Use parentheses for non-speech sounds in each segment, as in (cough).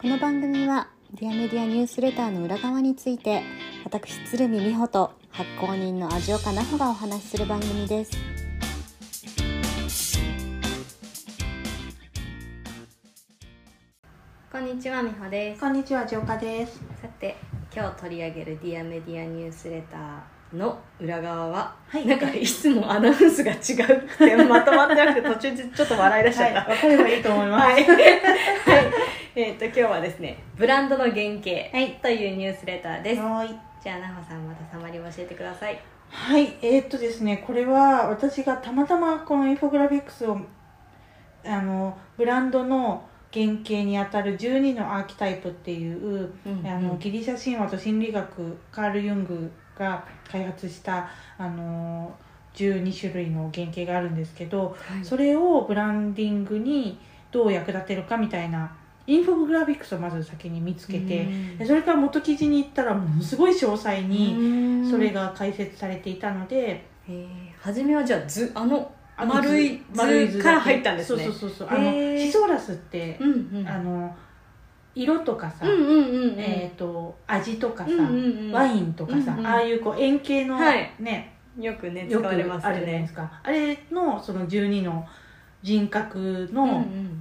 この番組はディアメディアニュースレターの裏側について私鶴見美穂と発行人の味岡奈穂がお話しする番組です。こんにちは美穂です。こんにちは、ジョーカです。さて今日取り上げるディアメディアニュースレターの裏側は、はい。なんかいつもアナウンスが違うってまとまってなくて途中でちょっと笑い出しちゃった、わかればいいと思います。はい、はい、えっ、と今日はですねブランドの原型というニュースレターです、はい。じゃあ奈穂さんまたサマリを教えてください。はい、えーっとですね、これは私がたまたまこのインフォグラフィックスをあのブランドの原型にあたる12のアーキタイプっていう、うんあのギリシャ神話と心理学カール・ユングが開発したあの12種類の原型があるんですけど、はい。それをブランディングにどう役立てるかみたいなインフォグラフィックスをまず先に見つけて、でそれから元記事に行ったらものすごい詳細にそれが、が解説されていたので、えー、初めはじゃあ図あの丸い丸い図から入ったんですね。そうそうそうそう。あのシソーラスって、うんうん。あの色とかさ、うんうんうんうん。えー、と味とかさ、うんうんうん。ワインとかさ、うんうんああいうこう円形の、はい。ね。よくね使われますね。すか。あれのその12の人格の、うんうん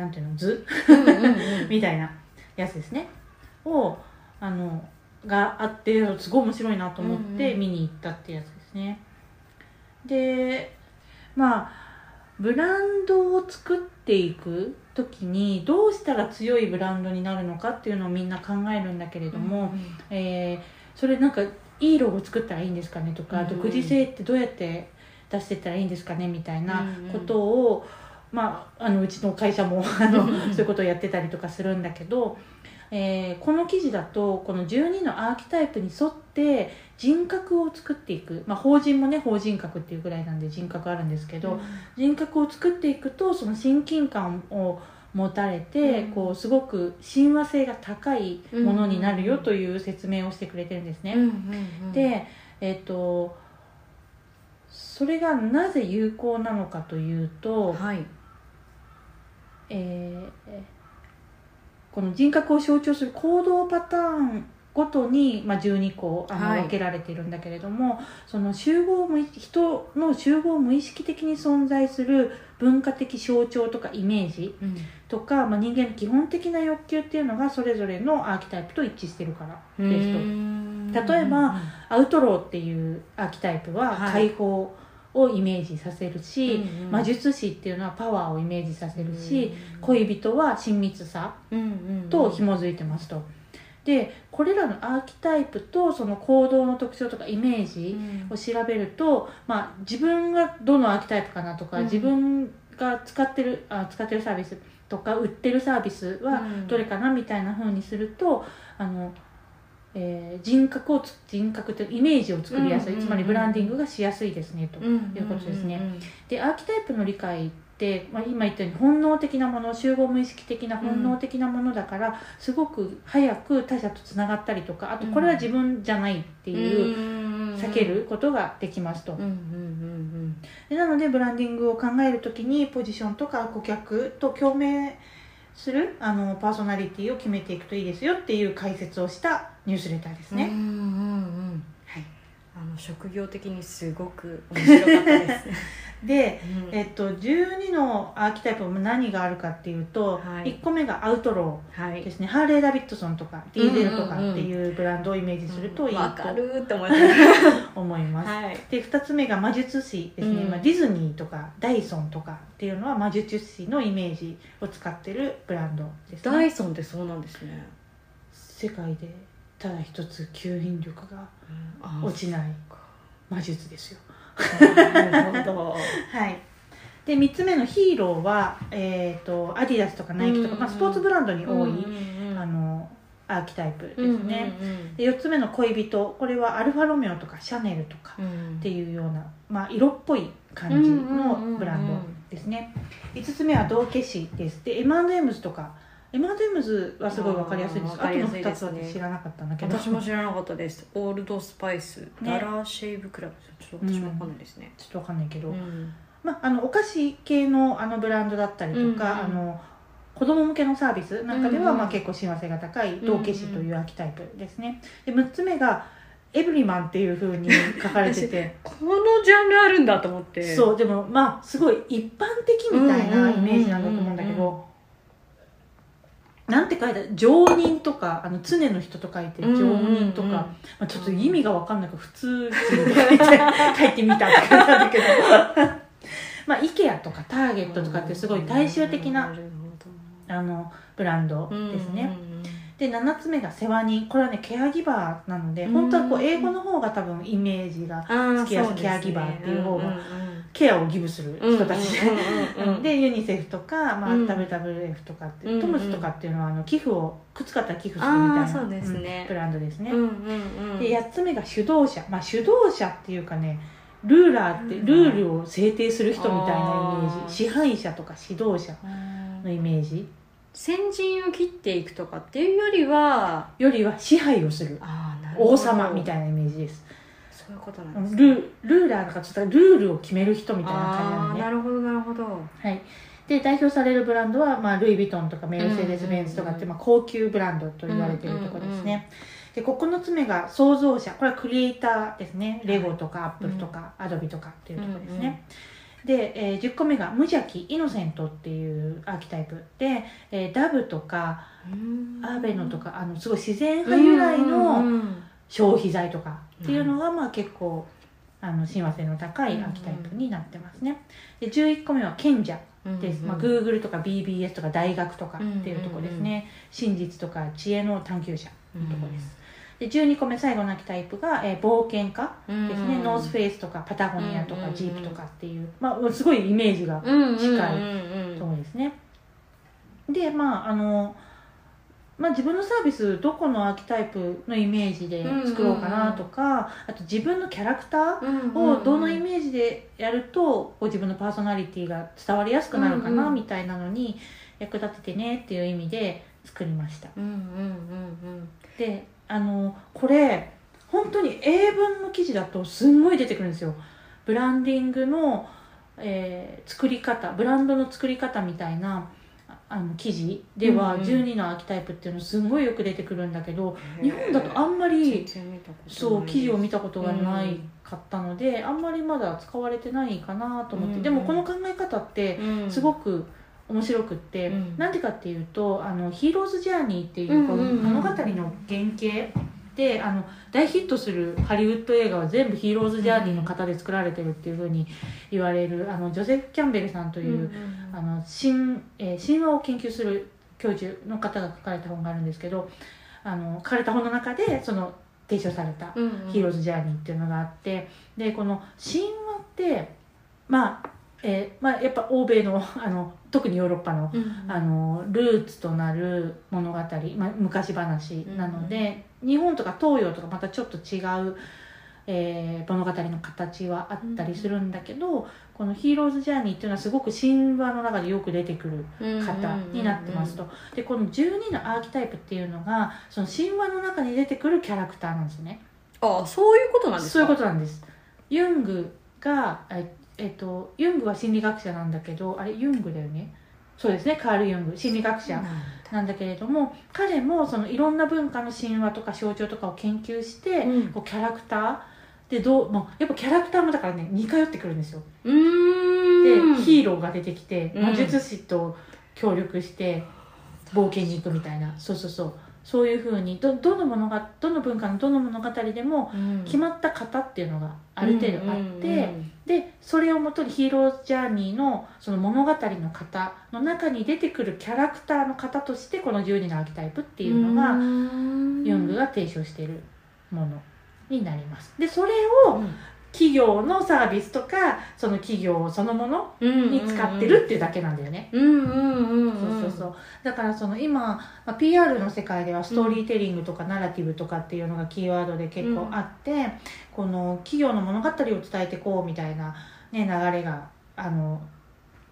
なんていうの図？うんうんうん。(laughs) みたいなやつですね。をあのがあってすごい面白いなと思ってうんうん。見に行ったってやつですね、でまあブランドを作っていく時にどうしたら強いブランドになるのかっていうのをみんな考えるんだけれども、えーそれなんかいいロゴ作ったらいいんですかねとか、うん。独自性ってどうやって出してったらいいんですかねみたいなうんうん。ことを、まあ、あのうちの会社も (laughs) あのうんうんそういうことをやってたりとかするんだけど、えーこの記事だとこの12のアーキタイプに沿って人格を作っていく、まあ、法人もね法人格っていうぐらいなんで人格あるんですけど、人格を作っていくとその親近感を持たれて、うん。こうすごく親和性が高いものになるようんという説明をしてくれてるんですね。うんうんうん。で、えっとそれがなぜ有効なのかというと、はいえーこの人格を象徴する行動パターンごとに、まあ、12個あの、はい。分けられているんだけれどもその集合無意人の集合無意識的に存在する文化的象徴とかイメージうん。とか、まあ、人間の基本的な欲求っていうのがそれぞれのアーキタイプと一致してるからですと。例えばアウトローっていうアーキタイプははい。解放をイメージさせるし、うんうん。魔術師っていうのはパワーをイメージさせるし、うん。恋人は親密さうんうんと紐づいてますと。でこれらのアーキタイプとその行動の特徴とかイメージを調べると、まあ、自分がどのアーキタイプかなとか、うん。自分が使ってるあ使ってるサービスとか売ってるサービスはうん。どれかなみたいな風にするとあの、えー人格をつ人格というイメージを作りやすい、つまりブランディングがしやすいですねと。うんいうことですねでアーキタイプの理解って、まあ、今言ったように本能的なもの集合無意識的な本能的なものだから、すごく早く他者とつながったりとかあとこれは自分じゃないっていう、うん避けることができますと。うんうんうんでなのでブランディングを考えるときにポジションとか顧客と共鳴するあのパーソナリティを決めていくといいですよっていう解説をしたニュースレターですね。うんうんうんうんはい、あの職業的にすごく面白かったです。(laughs) で、うんえっと、12のアーキタイプも何があるかっていうと、はい1個目がアウトロはいーで。すねハーレー・ダビッドソンとかディーゼルとかっていうブランドをイメージするといいとるって思いまし思います。た。はい。で2つ目が魔術師ですね、うんまあ、ディズニーとかダイソンとかっていうのは魔術師のイメージを使ってるブランドですねダイソンってそうなんですね。世界でただ一つ吸引力があ落ちない。魔術ですよ。なるほど。(laughs) はい。で3つ目のヒーローは、えー、とアディダスとかナイキとか、まあ、スポーツブランドに多い、あのアーキタイプですうんね、で4つ目の恋人これはアルファロメオとかシャネルとかうん。っていうような、まあ、色っぽい感じのブランドですね、5つ目は道化師です。で M&M's とか M&M's はすごい分かりやすいです。あとの2わかりやすいですね。つは知らなかったんだけど。私も知らなかったです。(laughs) オールドスパイス、ね。ダラーシェイブクラブ。ちょっと私わかんないですね。ちょっと分かんないけど、うん。まあ、あのお菓子系のあのブランドだったりとか、あの子供向けのサービスなんかでは、うんまあ、結構親和性が高い道化師というアーキタイプですね。で6つ目がエブリマンっていうふうに書かれてて。(laughs) このジャンルあるんだと思って。そうでもまあすごい一般的みたいなイメージなんだと思うんだけどなんて書いてある常人とかあの常の人と書いて常人とか、まあ、ちょっと意味が分かんないから普通人で書いて書いてみたって感じなんだけど。(laughs) まあ IKEA とかターゲットとかってすごい大衆的なるあのブランドですね、うんうんうんで7つ目が世話人。これはねケアギバーなのでうん。本当はこう英語の方が多分イメージがあー好きやすそうですね。ケアギバーっていう方がんんケアをギブするうん人たちで、ユニセフとか、まあうん。WWF とかって、うんうん。トムスとかっていうのはあの寄付をくっつかったら寄付するあみたいなね。うんブランドですね、うんうんうん。で8つ目が主導者。まあ主導者っていうかねルーラーってうんルールを制定する人みたいなイメあー。ージ支配者とか指導者のイメージ先陣を切っていくとかっていうよりはよりは支配をする。あーなるほど。王様みたいなイメージです。そういうことなルんですね。ルーラーとかちょっとルールを決める人みたいな感じなあのねあなるほどなるほど。はい、で代表されるブランドは、まあ、ルイ・ヴィトンとかメルセデス・ベンツとかって、うんうんうんまあ、高級ブランドと言われているところですね、で9つ目が創造者これはクリエイターですね。レゴとかアップルとか、アドビとかっていうところですね、で、えー10個目が無邪気イノセントっていうアーキタイプ。で、えーダブとかアーベノとかあのすごい自然派由来の消費財とかっていうのが、まあ、結構あの親和性の高いアーキタイプになってますね。で11個目は賢者です、まあ、Google とか BBS とか大学とかっていうところですね、真実とか知恵の探求者のところです、で12個目最後の秋タイプが、えー冒険家ですね、ノースフェイスとかパタゴニアとかうんうんうん。ジープとかっていう、まあ、すごいイメージが近いところですね、でまああのまあ、自分のサービスどこのアーキタイプのイメージで作ろうかなとか、あと自分のキャラクターをどのイメージでやるとご自分のパーソナリティが伝わりやすくなるかなうんうん。みたいなのに役立ててねっていう意味で作りました。うんうんうん。であのこれ本当に英文の記事だとすんごい出てくるんですよ。ブランディングの、えー作り方ブランドの作り方みたいなああの記事。ではうんうん。12のアーキタイプっていうのすんごいよく出てくるんだけどうん日本だとあんまりそう記事を見たことがないうんかったので、あんまりまだ使われてないかなと思って、うん。でもこの考え方ってうん。すごく面白くって、うん。なんでかっていうとあの「ヒーローズ・ジャーニー」っていうこの物語の原型であの大ヒットするハリウッド映画は全部ヒーローズ・ジャーニーの方で作られてるっていうふうに言われるあのジョセフ・キャンベルさんという、あの神えー神話を研究する教授の方が書かれた本があるんですけどあの書かれた本の中でその提唱されたヒーローズ・ジャーニーっていうのがあってでこの神話ってまあ、えーまあ、やっぱ欧米の (laughs) あの特にヨーロッパのうんあのルーツとなる物語、まあ、昔話なので、日本とか東洋とかまたちょっと違う、えー物語の形はあったりするんだけど、この「ヒーローズ・ジャーニー」っていうのはすごく神話の中でよく出てくる方になってますと。でこの12のアーキタイプっていうのがその神話の中に出てくるキャラクターなんですね。あそういうことなんですか？そういうことなんです。ユングがええっとユングは心理学者なんだけどあれユングだよね？そうですねカール・ユング心理学者なんだ。けれども彼もそのいろんな文化の神話とか象徴とかを研究して、うん。こうキャラクター？でどうもうやっぱキャラクターもだからね似通ってくるんですよ。でヒーローが出てきてうん。魔術師と協力して冒険に行くみたいな。そうそうそうそういうふうにどどの物がどの文化のどの物語でもうん。決まった型っていうのがある程度あって、でそれをもとにヒーロージャーニーのその物語の型の中に出てくるキャラクターの型としてこの12のアーキタイプっていうのが、うん。ユングが提唱しているものになります。でそれをうん企業のサービスとかその企業そのものに使ってるっていうだけなんだよね。だからその今、まあ、PR の世界ではストーリーテリングとかナラティブとかっていうのがキーワードで結構あって、この企業の物語を伝えてこうみたいな、ね、流れがあの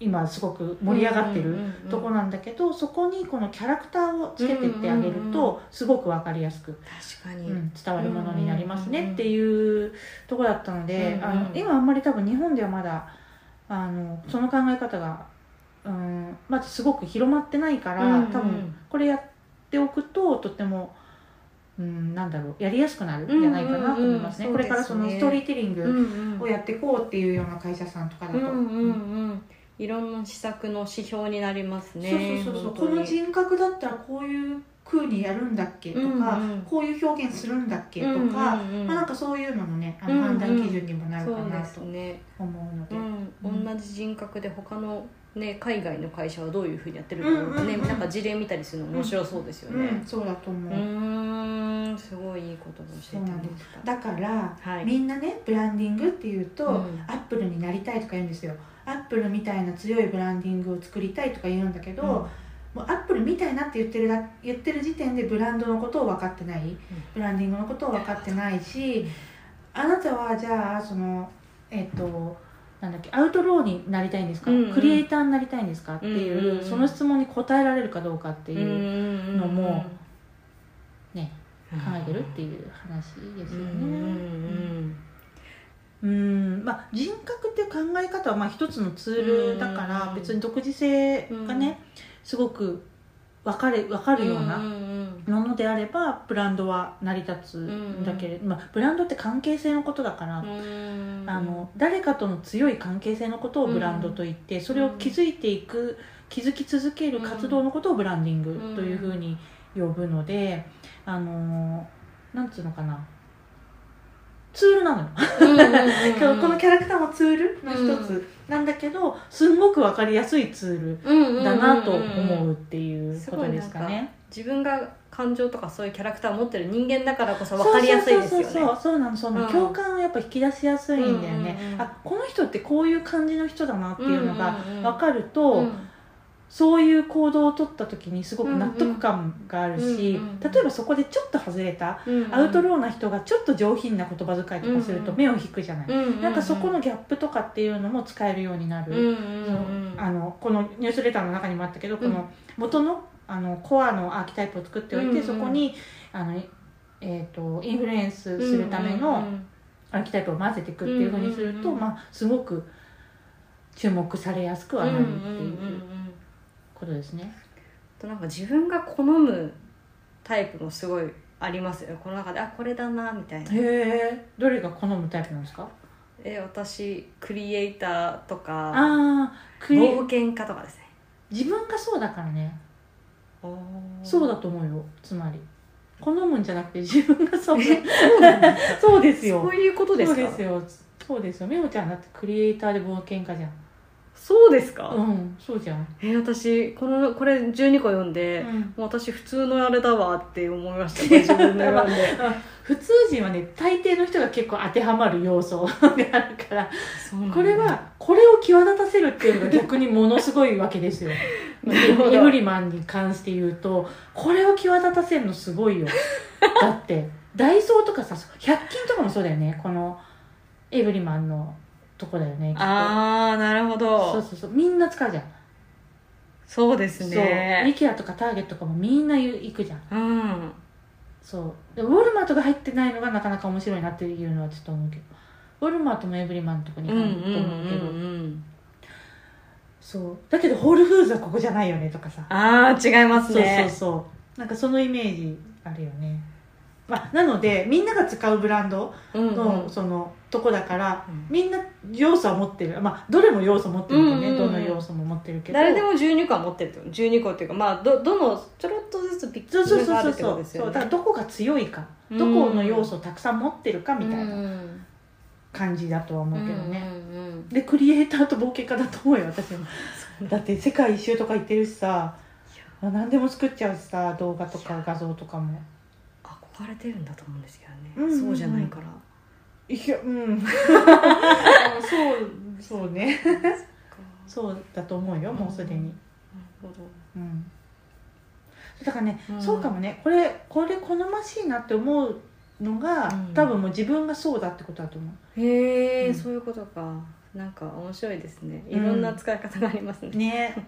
今すごく盛り上がってるとこなんだけど、そこにこのキャラクターをつけてってあげるとすごく分かりやすく、確かに、うん伝わるものになりますねっていうとこだったので、あの今あんまり多分日本ではまだあのその考え方がうんまずすごく広まってないから、多分これやっておくととても、うん、なんだろうやりやすくなるんうんじゃないかなと思いますね。これからそのストーリーテリンうんグをやっていこうっていうような会社さんとかだと、うんうん。うんいろんな施策の指標になりますねそうそうそうそう。この人格だったらこういう風にやるんだっけとか、うんうんこういう表現するんだっけとか、うんうんうんまあ、なんかそういうののねあのうんうん。判断基準にもなるかなと思うので。うん、同じ人格で他のね海外の会社はどういうふうにやってるかとかね、うんうんうんなんか事例見たりするの面白そうですようんね、そうだと思う。う、ーんすごいいいことを教えてもらった。だから、はい。みんなねブランディングっていうと、うん。アップルになりたいとか言うんですよ。アップルみたいな強いブランディングを作りたいとか言うんだけど、うん。もうアップルみたいなって言ってるだ言ってる時点でブランドのことを分かってない、ブランディングのことを分かってないし、あなたはじゃあそのえっ、となんだっけアウトローになりたいんですか、うんうん。クリエイターになりたいんですか？っていう,、うん。うんうんその質問に答えられるかどうかっていうのもね、考えてるっていう話ですよね。うんうんうんまあ、人格っていう考え方はまあ一つのツールだからうん別に独自性がねすごく分かれ分かるよううんなものであればブランドは成り立つんだけれど、まあ、ブランドって関係性のことだから、うん。あの誰かとの強い関係性のことをブランドと言って、それを築いていく築き続ける活動のことをブランディングというふうに呼ぶので、あのなんつうのかな。ツールなのよ。うんうんうんうん。(laughs) このキャラクターもツールの一つ。なんだけど、すんごく分かりやすいツールだなと思うっていうことですかね。自分が感情とかそういうキャラクターを持ってる人間だからこそ分かりやすいですよね。そうそうそうそうそうなのそうなの、うん。共感をやっぱ引き出しやすいんだよね、うんうんうんあこの人ってこういう感じの人だなっていうのがうんうんうん分かると、うん。そういう行動を取った時にすごく納得感があるし、うんうん例えばそこでちょっと外れた、うんアウトローな人がちょっと上品な言葉遣いとかするとうんうん目を引くじゃない、うんうんうん。なんかそこのギャップとかっていうのも使えるようになる、うんうんうんあのこのニュースレターの中にもあったけど、この元のあのコアのアーキタイプを作っておいて、うんうんそこにあの、えー、とインフルエンスするためのアーキタイプを混ぜていくっていうふうにすると、まあ、すごく注目されやすくはなるっていうことですね。となんか自分が好むタイプもすごいありますよね。この中であこれだなみたいな。へえどれが好むタイプなんですか？え私クリエイターとかあ冒険家とかですね。自分がそうだからね。おそうだと思うよ。つまり。好むんじゃなくて自分がそうそうですかそうですよ。そういうことですか？そうですよ。そうですよ。みほちゃんだってクリエイターで冒険家じゃんそうですか、うんそうじゃん、え私このこれ12個読んで、うん。もう私普通のあれだわって思いました。自分で読んで。(laughs) 普通人はね大抵の人が結構当てはまる要素 (laughs) があるからこれはこれを際立たせるっていうのが逆にものすごいわけですよ。(laughs) エブリマンに関して言うとこれを際立たせるのすごいよ。だってダイソーとかさ100均とかもそうだよね。このエブリマンのとこだよねきっと。ああなるほど。そうそうそうみんな使うじゃん。そうですそうね IKEA とかターゲットとかもみんな行くじゃん。うん。そう。でウォルマートが入ってないのがなかなか面白いなっていうのはちょっと思うけど。ウォルマートもエブリマンのとこにうんうん入ると思うけど、うんそう。だけどホールフーズはここじゃないよねとかさ。ああ違いますそうねそうそう。なんかそのイメージあるよね、まあ、なのでみんなが使うブランドうんうん。のそのとこだから、うん。みんな要素は持ってる。まあどれも要素持ってるけどね、うんうんうん。どの要素も持ってるけど。誰でも12個は持ってるってこと12個っていうかまあどどのちょろっとずつピッそうそうそうがあるってこそうそうとですよね。だからどこが強いか。うん。どこの要素をたくさん持ってるかみたいなうん。感じだとは思うけどね、うんうんうん。でクリエイターと冒険家だと思うよ私も。だって世界一周とか行ってるしさ。何でも作っちゃうしさ動画とか画像とかも憧れてるんだと思うんですけどね、うんそうじゃないから。いやうん。(laughs) そうそうね。なるそうだと思うよもうすでに。ほど。うん。だからね、うん。そうかもね。これこれ好ましいなって思うのが、うん。多分もう自分がそうだってことだと思へえ、うん。そういうことか。なんか面白いですね。うん。いろんな使い方がありますね、うね。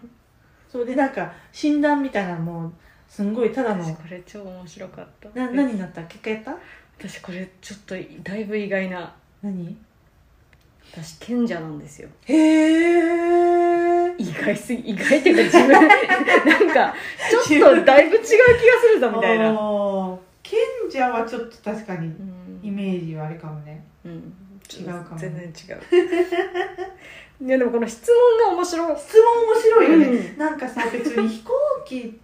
そうでなんか診断みたいなのもすんごいただの私これ超面白かった。な何になった？結果やった？私これちょっとだいぶ意外な。何？私賢者なんですよ。へえ意外すぎ意外っていうか自分 (laughs) なんかちょっとだいぶ違う気がするぞみたいな、賢者はちょっと確かにうん。イメージはあれかもね。うん。違うかも全然違う。いやでもこの質問が面白い。質問面白いよね、うん。なんかさ別に飛行機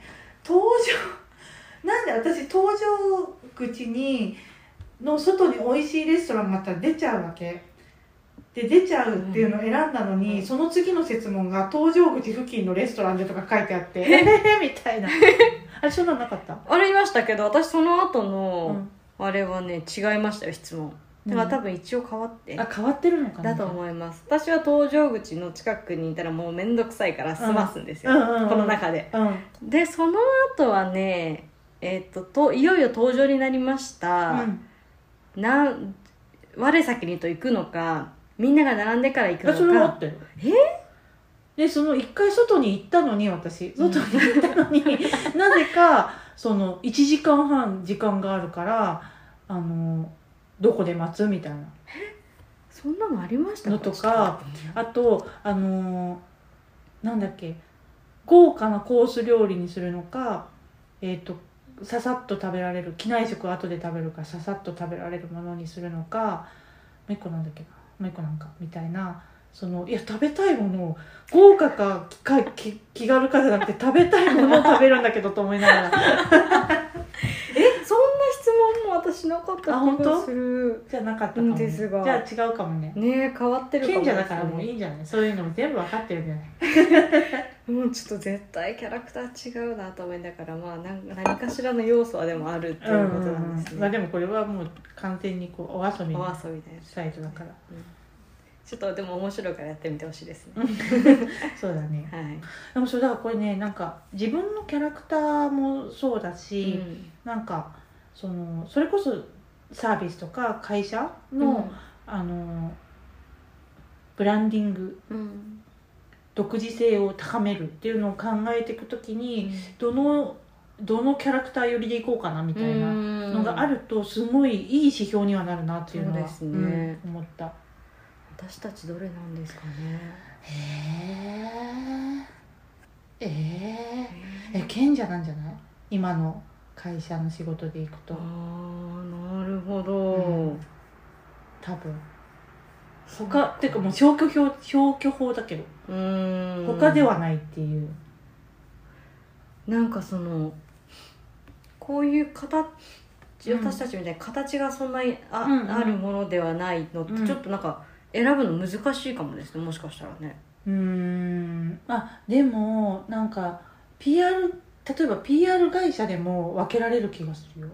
搭乗なんで私搭乗口にの外に美味しいレストランがあったら出ちゃうわけ。で出ちゃうっていうのを選んだのに、うん。その次の質問が搭乗口付近のレストランでとか書いてあってええみたいな。(laughs) あれそんなのなかった、ありましたけど私その後の、うん。あれはね違いましたよ質問だから多分一応変わって、あ変わってるのかな。だと思います。私は搭乗口の近くにいたらもう面倒くさいから済ますんですよ、うんうんうん。この中で。うん。でその後はねえっ、とといよいよ登場になりました、なん我先にと行くのかみんなが並んでから行くあそれはあのかったよえでその一回外に行ったのに私。外に行ったのに、(laughs) なぜかその1時間半時間があるからあのどこで待つ？みたいな。そんなのありました？のとかあとあのなんだっけ？豪華なコース料理にするのかえっ、とささっと食べられる機内食後で食べるかささっと食べられるものにするのかもう一個なんだっけな？もう一個なんかみたいな。そのいや食べたいものを豪華かか気気軽かじゃなくて食べたいものを食べるんだけどと思いながら私なかった気がする。じゃなかったかですがじゃあ違うかもね。ねえ変わってるかも賢者だからもういいんじゃない。そういうのも全部分かってるんじゃない。(laughs) もうちょっと絶対キャラクター違うなと思いながらまあ何何かしらの要素はでもあるっていうことなんですね、まあでもこれはもう完全にこうお遊び。おのサイトだから。ちょっとでも面白いからやってみてほしいですね、(laughs) そうだね。はい、でもそれだからこれねなんか自分のキャラクターもそうだうし、ん。なんかそのそれこそサービスとか会社の、あのブランディングうん。独自性を高めるっていうのを考えていくときにどのどのキャラクター寄りでいこうかなみたいなののがあるとすごいいい指標にはなるなっていうのはそうですね。うん思った。私たちどれなんですかね。へええー、え賢者なんじゃない？今の会社の仕事でいくと。ああなるほど、うん。多分。他っていうかもう消去法消去法だけど。うん。他ではないっていう、なんかそのこういう形うん私たちみたいに形がそんなにあ,、うんうん。あるものではないのってうん。ちょっとなんか選ぶの難しいかもですねもしかしたらね。うーん。あでもなんか PR 例えば PR 会社でも分けられる気がするよ。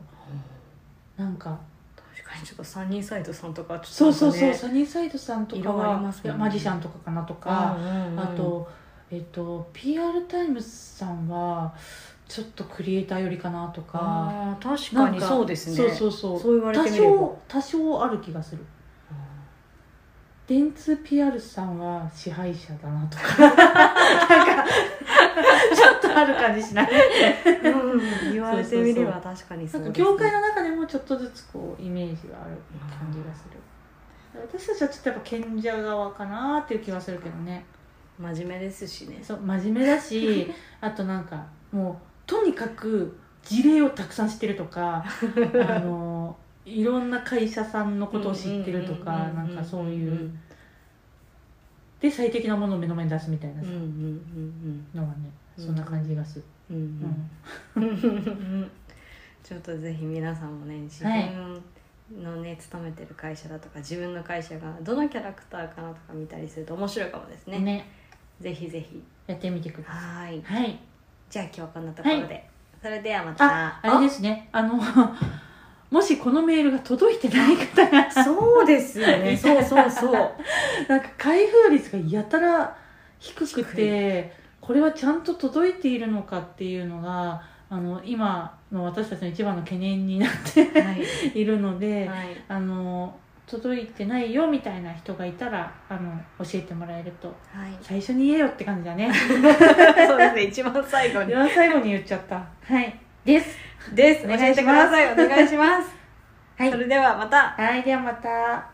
なんか。確かにちょっとサニーサイドさんとかちそうそうそう、ょっとなんかねサニーサイドさんとかはりますもんねマジシャンとかかなとか、うんうんうんあとえっと PR タイムズさんはちょっとクリエイター寄りかなとか。確かにそうですね。そうそうそう。そう言われてみれば。少多少ある気がする電通 PR さんは支配者だなとか。なんかちょっとある感じしない？うん言われてみれば確かにそうなんですね。業界の中でもちょっとずつこうイメージがある感じがする。私たちはちょっとやっぱ賢者側かなっていう気はするけどね。真面目ですしね。そう真面目だし (laughs) あとなんかもうとにかく事例をたくさん知ってるとかあのいろんな会社さんのことを知ってるとかなんかそういう。で最適なものを目の前に出すみたいな。さのがねそんな感じがする、(laughs) ちょっとぜひ皆さんもね自分のね勤めてる会社だとか自分の会社がどのキャラクターかなとか見たりすると面白いかもですね。ね。ぜひぜひ。やってみてくださはい。いはい。じゃあ今日はこんなところで、それではまた。ああれですね。あのもしこのメールが届いてない方が。あそうですよね。(laughs) そうそうそう。なんか開封率がやたら低くてこれはちゃんと届いているのかっていうのがあの今の私たちの一番の懸念になってはい、(laughs) いるので、はい、あの届いてないよみたいな人がいたらあの教えてもらえると。はい、最初に言えよって感じだね。(laughs) そうですね。一番最後に。では最後に言っちゃった。はい。ですです。お願いします。教えてください。お願いします。はい。それではまた。はいではまた